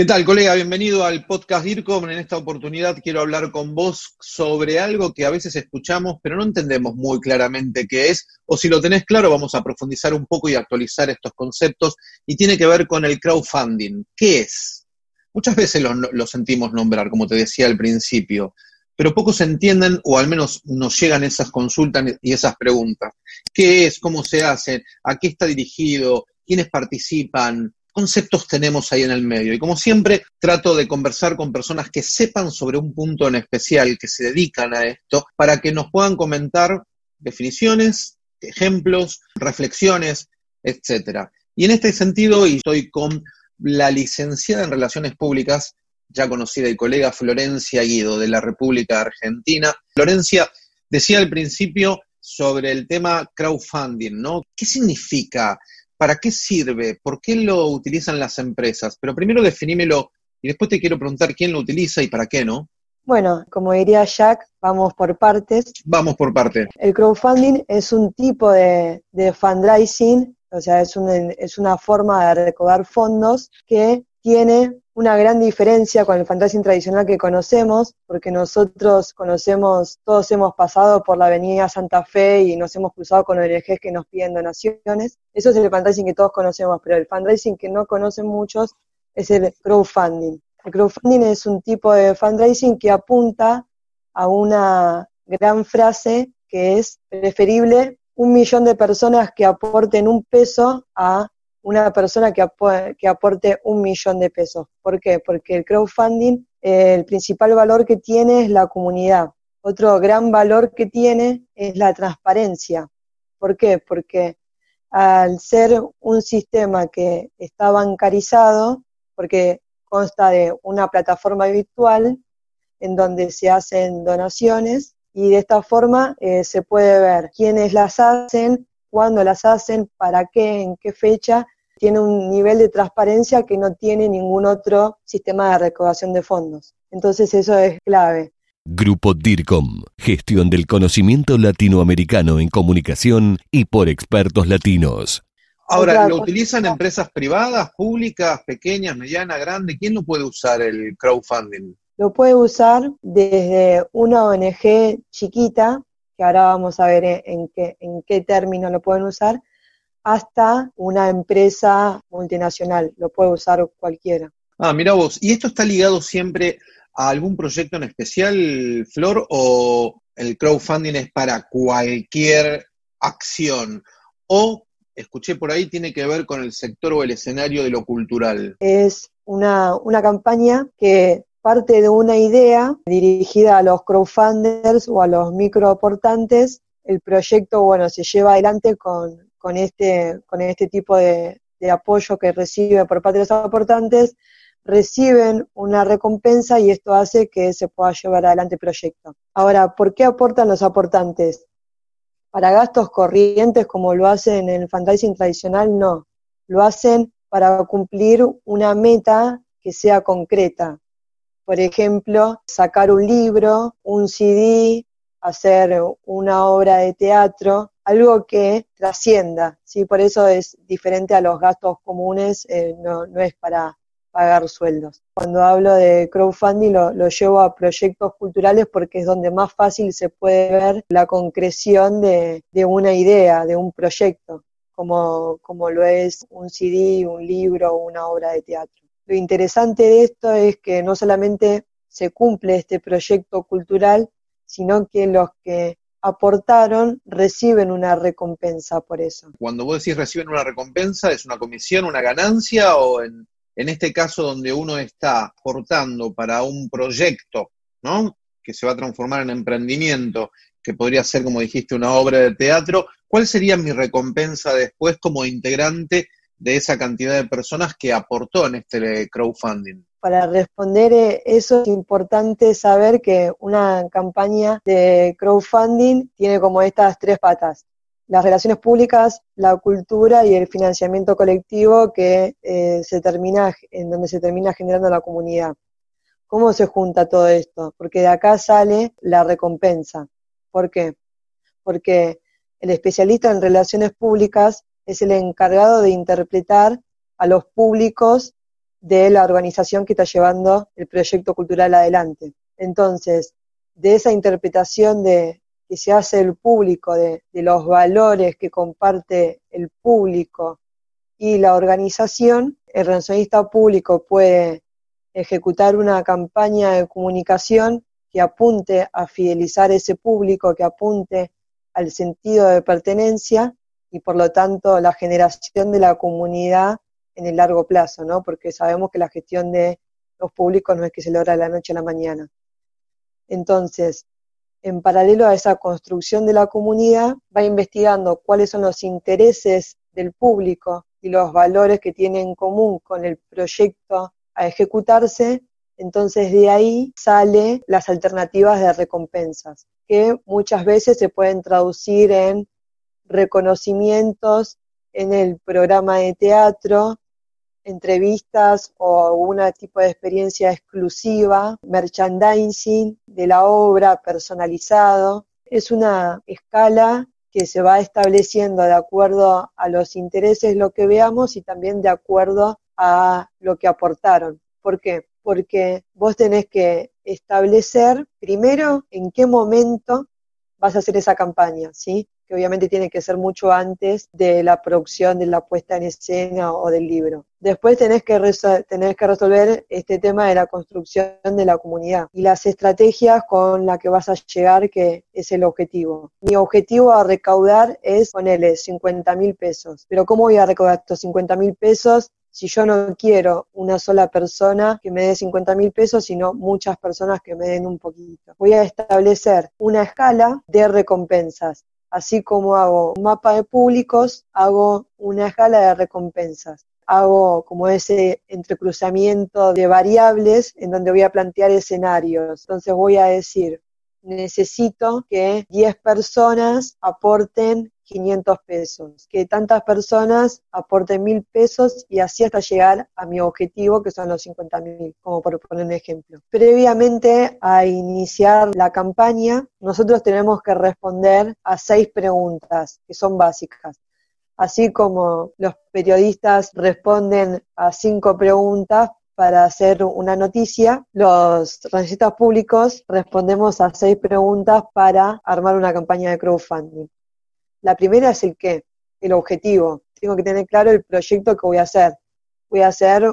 ¿Qué tal, colega? Bienvenido al podcast DIRCOM. En esta oportunidad quiero hablar con vos sobre algo que a veces escuchamos, pero no entendemos muy claramente qué es, o si lo tenés claro, vamos a profundizar un poco y actualizar estos conceptos, y tiene que ver con el crowdfunding. ¿Qué es? Muchas veces lo, lo sentimos nombrar, como te decía al principio, pero pocos entienden, o al menos nos llegan esas consultas y esas preguntas. ¿Qué es? ¿Cómo se hace? ¿A qué está dirigido? ¿Quiénes participan? Conceptos tenemos ahí en el medio. Y como siempre, trato de conversar con personas que sepan sobre un punto en especial, que se dedican a esto, para que nos puedan comentar definiciones, ejemplos, reflexiones, etcétera. Y en este sentido, y estoy con la licenciada en Relaciones Públicas, ya conocida y colega Florencia Guido, de la República Argentina. Florencia, decía al principio sobre el tema crowdfunding, ¿no? ¿Qué significa ¿Para qué sirve? ¿Por qué lo utilizan las empresas? Pero primero definímelo y después te quiero preguntar quién lo utiliza y para qué, ¿no? Bueno, como diría Jack, vamos por partes. Vamos por partes. El crowdfunding es un tipo de, fundraising, o sea, es, es una forma de recaudar fondos que tiene una gran diferencia con el fundraising tradicional que conocemos, porque nosotros conocemos, todos hemos pasado por la avenida Santa Fe y nos hemos cruzado con ONGs que nos piden donaciones. Eso es el fundraising que todos conocemos, pero el fundraising que no conocen muchos es el crowdfunding. El crowdfunding es un tipo de fundraising que apunta a una gran frase que es preferible un millón de personas que aporten un peso a una persona que, que aporte un millón de pesos. ¿Por qué? Porque el crowdfunding, eh, el principal valor que tiene es la comunidad. Otro gran valor que tiene es la transparencia. ¿Por qué? Porque al ser un sistema que está bancarizado, porque consta de una plataforma virtual en donde se hacen donaciones y de esta forma eh, se puede ver quiénes las hacen, cuándo las hacen, para qué, en qué fecha, tiene un nivel de transparencia que no tiene ningún otro sistema de recaudación de fondos. Entonces eso es clave. Grupo DIRCOM, gestión del conocimiento latinoamericano en comunicación y por expertos latinos. Ahora, ¿lo utilizan empresas privadas, públicas, pequeñas, medianas, grandes? ¿Quién lo puede usar el crowdfunding? Lo puede usar desde una ONG chiquita que ahora vamos a ver en qué, en qué término lo pueden usar, hasta una empresa multinacional, lo puede usar cualquiera. Ah, mira vos, ¿y esto está ligado siempre a algún proyecto en especial, Flor, o el crowdfunding es para cualquier acción? O, escuché por ahí, tiene que ver con el sector o el escenario de lo cultural. Es una, una campaña que parte de una idea dirigida a los crowdfunders o a los microaportantes. El proyecto, bueno, se lleva adelante con, con, este, con este tipo de, de apoyo que recibe por parte de los aportantes, reciben una recompensa y esto hace que se pueda llevar adelante el proyecto. Ahora, ¿por qué aportan los aportantes? Para gastos corrientes como lo hacen en el fundraising tradicional, no. Lo hacen para cumplir una meta que sea concreta. Por ejemplo, sacar un libro, un CD, hacer una obra de teatro, algo que trascienda, ¿sí? Por eso es diferente a los gastos comunes, eh, no, es para pagar sueldos. Cuando hablo de crowdfunding lo, llevo a proyectos culturales porque es donde más fácil se puede ver la concreción de, una idea, de un proyecto, como, como lo es un CD, un libro una obra de teatro. Lo interesante de esto es que no solamente se cumple este proyecto cultural, sino que los que aportaron reciben una recompensa por eso. Cuando vos decís reciben una recompensa, ¿es una comisión, una ganancia o en, este caso donde uno está aportando para un proyecto, ¿no? Que se va a transformar en emprendimiento, que podría ser, como dijiste, una obra de teatro, ¿cuál sería mi recompensa después como integrante de esa cantidad de personas que aportó en este crowdfunding? Para responder eh, eso es importante saber que una campaña de crowdfunding tiene como estas tres patas. Las relaciones públicas, la cultura y el financiamiento colectivo que eh, se termina, en donde se termina generando la comunidad. ¿Cómo se junta todo esto? Porque de acá sale la recompensa. ¿Por qué? Porque el especialista en relaciones públicas es el encargado de interpretar a los públicos de la organización que está llevando el proyecto cultural adelante. Entonces, de esa interpretación de, que se hace el público, de, los valores que comparte el público y la organización, el relacionista público puede ejecutar una campaña de comunicación que apunte a fidelizar ese público, que apunte al sentido de pertenencia y por lo tanto la generación de la comunidad en el largo plazo, ¿no? Porque sabemos que la gestión de los públicos no es que se logra de la noche a la mañana. Entonces, en paralelo a esa construcción de la comunidad, va investigando cuáles son los intereses del público y los valores que tiene en común con el proyecto a ejecutarse, entonces de ahí sale las alternativas de recompensas, que muchas veces se pueden traducir en reconocimientos en el programa de teatro, entrevistas o algún tipo de experiencia exclusiva, merchandising de la obra personalizado. Es una escala que se va estableciendo de acuerdo a los intereses, lo que veamos, y también de acuerdo a lo que aportaron. ¿Por qué? Porque vos tenés que establecer primero en qué momento vas a hacer esa campaña, ¿sí? Que obviamente tiene que ser mucho antes de la producción, de la puesta en escena o del libro. Después tenés que, tenés que resolver este tema de la construcción de la comunidad y las estrategias con las que vas a llegar, que es el objetivo. Mi objetivo a recaudar es ponerle 50 mil pesos. Pero ¿cómo voy a recaudar estos 50 mil pesos si yo no quiero una sola persona que me dé 50 mil pesos, sino muchas personas que me den un poquito. Voy a establecer una escala de recompensas Así como hago un mapa de públicos, hago una escala de recompensas. Hago como ese entrecruzamiento de variables en donde voy a plantear escenarios. Entonces voy a decir, necesito que 10 personas aporten 500 pesos, que tantas personas aporten mil pesos y así hasta llegar a mi objetivo que son los 50 mil, como por poner un ejemplo. Previamente a iniciar la campaña, nosotros tenemos que responder a seis preguntas que son básicas. Así como los periodistas responden a cinco preguntas para hacer una noticia, los revistas públicos respondemos a seis preguntas para armar una campaña de crowdfunding. La primera es el qué, el objetivo. Tengo que tener claro el proyecto que voy a hacer. Voy a hacer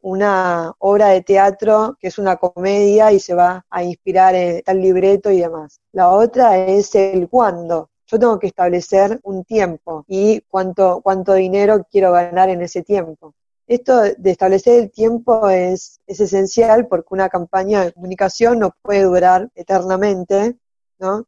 una obra de teatro que es una comedia y se va a inspirar en tal libreto y demás. La otra es el cuándo. Yo tengo que establecer un tiempo y cuánto, cuánto dinero quiero ganar en ese tiempo. Esto de establecer el tiempo es, es esencial porque una campaña de comunicación no puede durar eternamente, ¿no?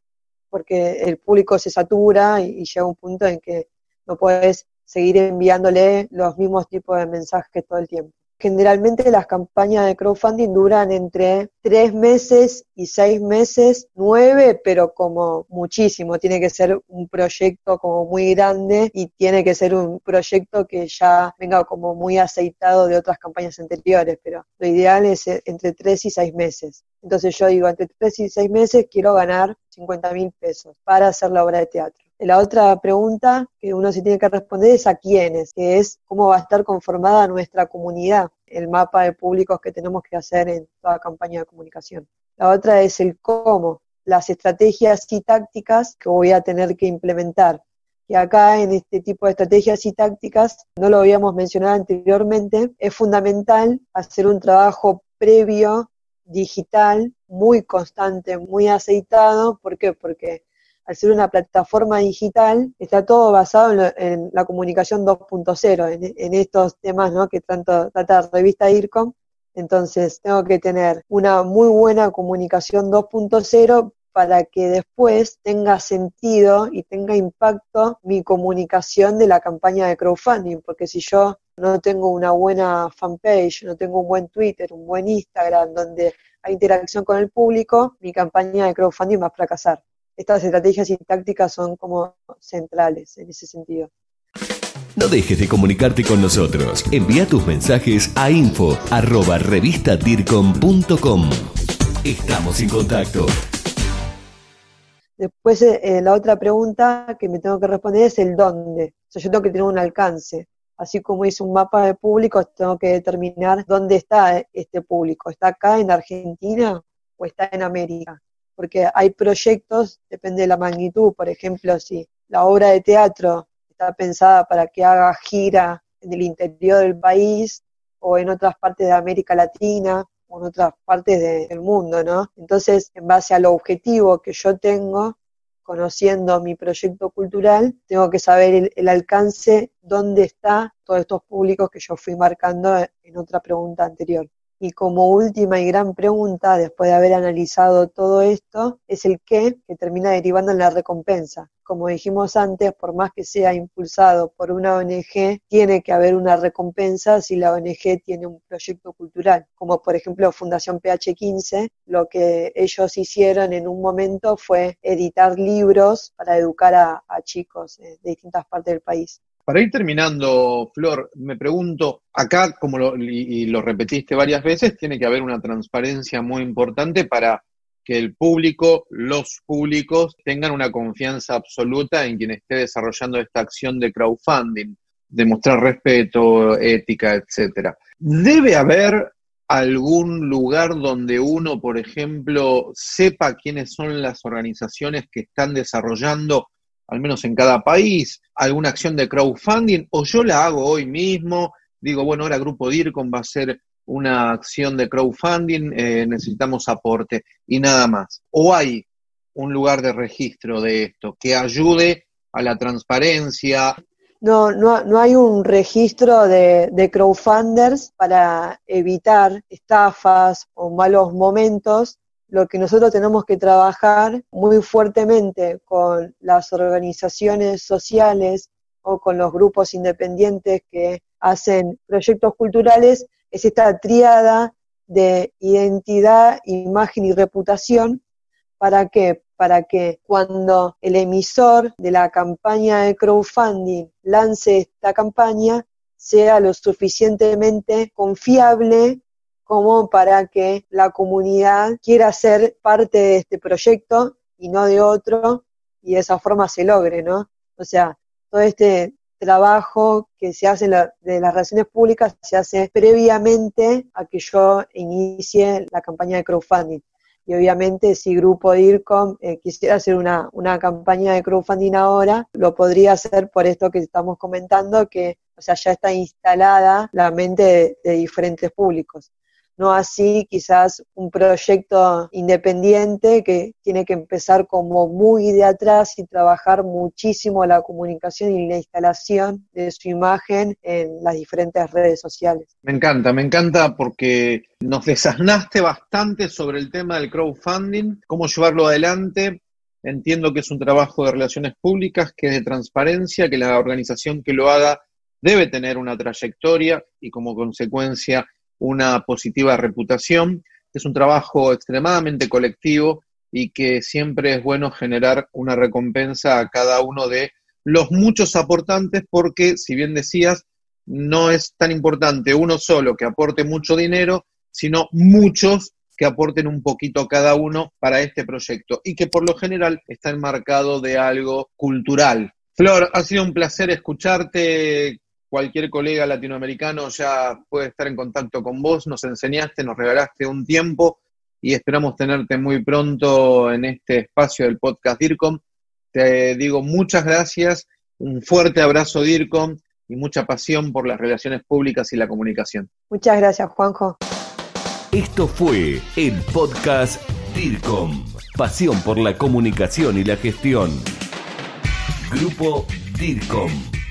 Porque el público se satura y, llega un punto en que no puedes seguir enviándole los mismos tipos de mensajes todo el tiempo. Generalmente las campañas de crowdfunding duran entre tres meses y seis meses, nueve, pero como muchísimo. Tiene que ser un proyecto como muy grande y tiene que ser un proyecto que ya venga como muy aceitado de otras campañas anteriores, pero lo ideal es entre tres y seis meses. Entonces yo digo, entre tres y seis meses quiero ganar 50 mil pesos para hacer la obra de teatro. La otra pregunta que uno se tiene que responder es a quiénes, que es cómo va a estar conformada nuestra comunidad, el mapa de públicos que tenemos que hacer en toda campaña de comunicación. La otra es el cómo, las estrategias y tácticas que voy a tener que implementar. Y acá en este tipo de estrategias y tácticas, no lo habíamos mencionado anteriormente, es fundamental hacer un trabajo previo digital muy constante, muy aceitado. ¿Por qué? Porque al ser una plataforma digital, está todo basado en, la comunicación 2.0, en, estos temas ¿no? que tanto trata la revista IRCOM. Entonces, tengo que tener una muy buena comunicación 2.0 para que después tenga sentido y tenga impacto mi comunicación de la campaña de crowdfunding, porque si yo no tengo una buena fanpage, no tengo un buen Twitter, un buen Instagram, donde hay interacción con el público, mi campaña de crowdfunding va a fracasar. Estas estrategias y tácticas son como centrales en ese sentido. No dejes de comunicarte con nosotros. Envía tus mensajes a info arroba Estamos en contacto. Después, eh, eh, la otra pregunta que me tengo que responder es el dónde. O sea, yo tengo que tener un alcance. Así como hice un mapa de públicos, tengo que determinar dónde está este público. ¿Está acá en Argentina o está en América? Porque hay proyectos, depende de la magnitud. Por ejemplo, si la obra de teatro está pensada para que haga gira en el interior del país o en otras partes de América Latina, en otras partes del mundo, ¿no? Entonces, en base al objetivo que yo tengo, conociendo mi proyecto cultural, tengo que saber el, el alcance, dónde está todos estos públicos que yo fui marcando en otra pregunta anterior. Y como última y gran pregunta, después de haber analizado todo esto, es el qué que termina derivando en la recompensa. Como dijimos antes, por más que sea impulsado por una ONG, tiene que haber una recompensa si la ONG tiene un proyecto cultural, como por ejemplo Fundación PH15, lo que ellos hicieron en un momento fue editar libros para educar a, a chicos de distintas partes del país. Para ir terminando, Flor, me pregunto, acá, como lo, y, lo repetiste varias veces, tiene que haber una transparencia muy importante para que el público, los públicos, tengan una confianza absoluta en quien esté desarrollando esta acción de crowdfunding, demostrar respeto, ética, etcétera. Debe haber algún lugar donde uno, por ejemplo, sepa quiénes son las organizaciones que están desarrollando al menos en cada país, alguna acción de crowdfunding, o yo la hago hoy mismo, digo, bueno, ahora Grupo DIRCOM va a ser una acción de crowdfunding, eh, necesitamos aporte y nada más. O hay un lugar de registro de esto que ayude a la transparencia. No, no, no hay un registro de, de crowdfunders para evitar estafas o malos momentos lo que nosotros tenemos que trabajar muy fuertemente con las organizaciones sociales o con los grupos independientes que hacen proyectos culturales es esta triada de identidad, imagen y reputación. ¿Para qué? Para que cuando el emisor de la campaña de crowdfunding lance esta campaña, sea lo suficientemente confiable como para que la comunidad quiera ser parte de este proyecto y no de otro, y de esa forma se logre, ¿no? O sea, todo este trabajo que se hace de las relaciones públicas se hace previamente a que yo inicie la campaña de crowdfunding. Y obviamente si Grupo DIRCOM eh, quisiera hacer una, una campaña de crowdfunding ahora, lo podría hacer por esto que estamos comentando, que o sea, ya está instalada la mente de diferentes públicos no así quizás un proyecto independiente que tiene que empezar como muy de atrás y trabajar muchísimo la comunicación y la instalación de su imagen en las diferentes redes sociales. Me encanta, me encanta porque nos desasnaste bastante sobre el tema del crowdfunding, cómo llevarlo adelante. Entiendo que es un trabajo de relaciones públicas, que es de transparencia, que la organización que lo haga debe tener una trayectoria y como consecuencia una positiva reputación. Es un trabajo extremadamente colectivo y que siempre es bueno generar una recompensa a cada uno de los muchos aportantes porque, si bien decías, no es tan importante uno solo que aporte mucho dinero, sino muchos que aporten un poquito cada uno para este proyecto y que por lo general está enmarcado de algo cultural. Flor, ha sido un placer escucharte cualquier colega latinoamericano ya puede estar en contacto con vos, nos enseñaste, nos regalaste un tiempo y esperamos tenerte muy pronto en este espacio del podcast DIRCOM. Te digo muchas gracias, un fuerte abrazo DIRCOM y mucha pasión por las relaciones públicas y la comunicación. Muchas gracias, Juanjo. Esto fue el podcast DIRCOM, pasión por la comunicación y la gestión. Grupo DIRCOM.